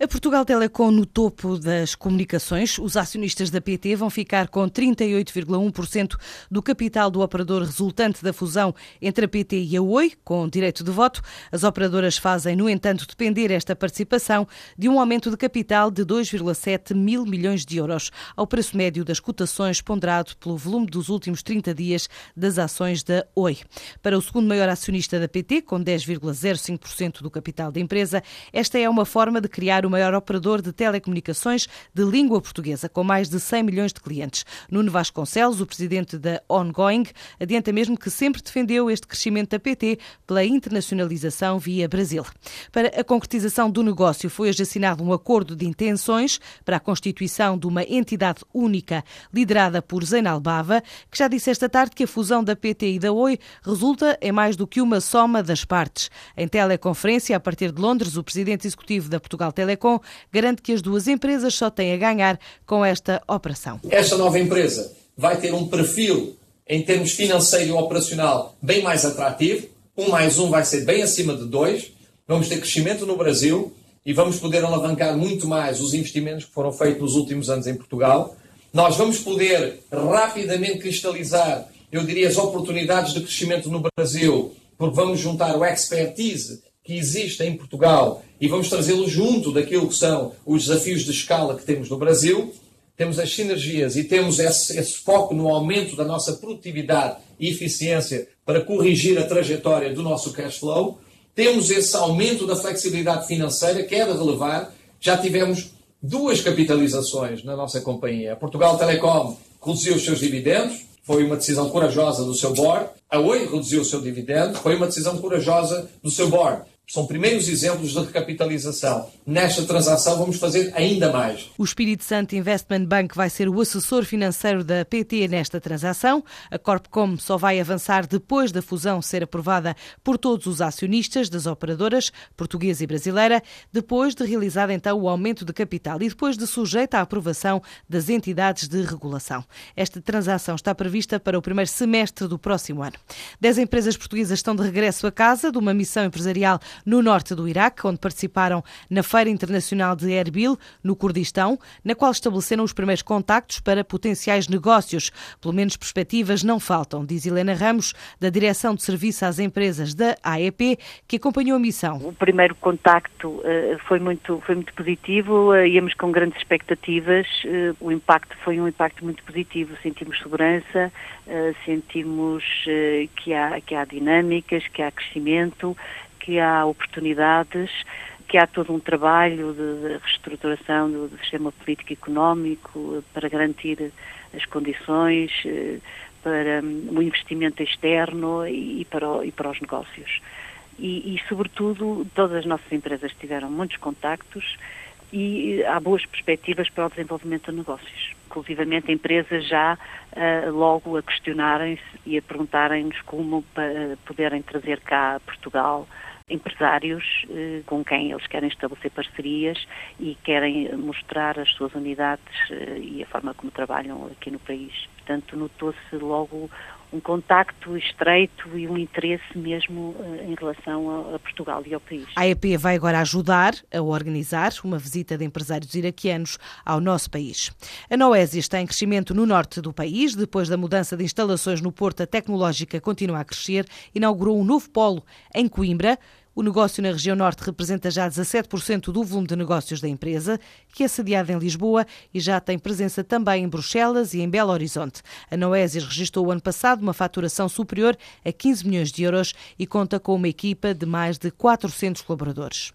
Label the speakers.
Speaker 1: A Portugal Telecom no topo das comunicações, os acionistas da PT vão ficar com 38,1% do capital do operador resultante da fusão entre a PT e a Oi, com direito de voto. As operadoras fazem, no entanto, depender esta participação de um aumento de capital de 2,7 mil milhões de euros, ao preço médio das cotações ponderado pelo volume dos últimos 30 dias das ações da Oi. Para o segundo maior acionista da PT, com 10,05% do capital da empresa, esta é uma forma de criar o maior operador de telecomunicações de língua portuguesa, com mais de 100 milhões de clientes. Nuno Vasconcelos, o presidente da Ongoing, adianta mesmo que sempre defendeu este crescimento da PT pela internacionalização via Brasil. Para a concretização do negócio, foi hoje assinado um acordo de intenções para a constituição de uma entidade única liderada por Zainal Bava, que já disse esta tarde que a fusão da PT e da Oi resulta em mais do que uma soma das partes. Em teleconferência, a partir de Londres, o presidente executivo da Portugal Telecom Telecom garante que as duas empresas só têm a ganhar com esta operação.
Speaker 2: Esta nova empresa vai ter um perfil em termos financeiro e operacional bem mais atrativo. Um mais um vai ser bem acima de dois. Vamos ter crescimento no Brasil e vamos poder alavancar muito mais os investimentos que foram feitos nos últimos anos em Portugal. Nós vamos poder rapidamente cristalizar, eu diria, as oportunidades de crescimento no Brasil, porque vamos juntar o expertise que existe em Portugal e vamos trazê-lo junto daquilo que são os desafios de escala que temos no Brasil. Temos as sinergias e temos esse, esse foco no aumento da nossa produtividade e eficiência para corrigir a trajetória do nosso cash flow. Temos esse aumento da flexibilidade financeira que é de relevar. Já tivemos duas capitalizações na nossa companhia. A Portugal Telecom reduziu os seus dividendos, foi uma decisão corajosa do seu board. A Oi reduziu o seu dividendo, foi uma decisão corajosa do seu board. São primeiros exemplos de recapitalização. Nesta transação vamos fazer ainda mais.
Speaker 1: O Espírito Santo Investment Bank vai ser o assessor financeiro da PT nesta transação. A Corpcom só vai avançar depois da fusão ser aprovada por todos os acionistas das operadoras portuguesa e brasileira, depois de realizado então o aumento de capital e depois de sujeita à aprovação das entidades de regulação. Esta transação está prevista para o primeiro semestre do próximo ano. Dez empresas portuguesas estão de regresso a casa de uma missão empresarial no norte do Iraque, onde participaram na Feira Internacional de Erbil, no Kurdistão, na qual estabeleceram os primeiros contactos para potenciais negócios. Pelo menos perspectivas não faltam, diz Helena Ramos, da Direção de Serviço às Empresas da AEP, que acompanhou a missão.
Speaker 3: O primeiro contacto uh, foi, muito, foi muito positivo, uh, íamos com grandes expectativas, uh, o impacto foi um impacto muito positivo, sentimos segurança, sentimos que, há, que há dinâmicas, que há crescimento, que há oportunidades, que há todo um trabalho de, reestruturação do, sistema político e económico eh, para garantir as condições eh, para um, o investimento externo e para, o, e para os negócios. E, e, sobretudo, todas as nossas empresas tiveram muitos contactos e há boas perspectivas para o desenvolvimento de negócios. Inclusivamente, empresas já uh, logo a questionarem-se e a perguntarem-nos como poderem trazer cá Portugal empresários eh, com quem eles querem estabelecer parcerias e querem mostrar as suas unidades eh, e a forma como trabalham aqui no país. Portanto, notou-se logo um contacto estreito e um interesse mesmo eh, em relação a, Portugal e ao país.
Speaker 1: A EP vai agora ajudar a organizar uma visita de empresários iraquianos ao nosso país. A Noésia está em crescimento no norte do país. Depois da mudança de instalações no Porto, a tecnológica continua a crescer. Inaugurou um novo polo em Coimbra. O negócio na região norte representa já 17% do volume de negócios da empresa, que é sediada em Lisboa e já tem presença também em Bruxelas e em Belo Horizonte. A Noésias registrou o ano passado uma faturação superior a 15 milhões de euros e conta com uma equipa de mais de 400 colaboradores.